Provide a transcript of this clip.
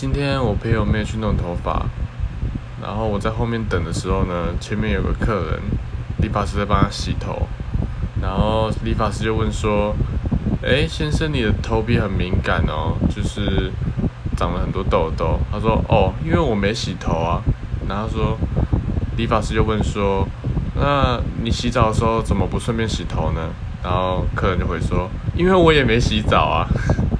今天我陪我妹去弄头发，然后我在后面等的时候呢，前面有个客人，理发师在帮他洗头，然后理发师就问说：“哎，先生，你的头皮很敏感哦，就是长了很多痘痘。”他说：“哦，因为我没洗头啊。”然后说，理发师就问说：“那你洗澡的时候怎么不顺便洗头呢？”然后客人就会说：“因为我也没洗澡啊。”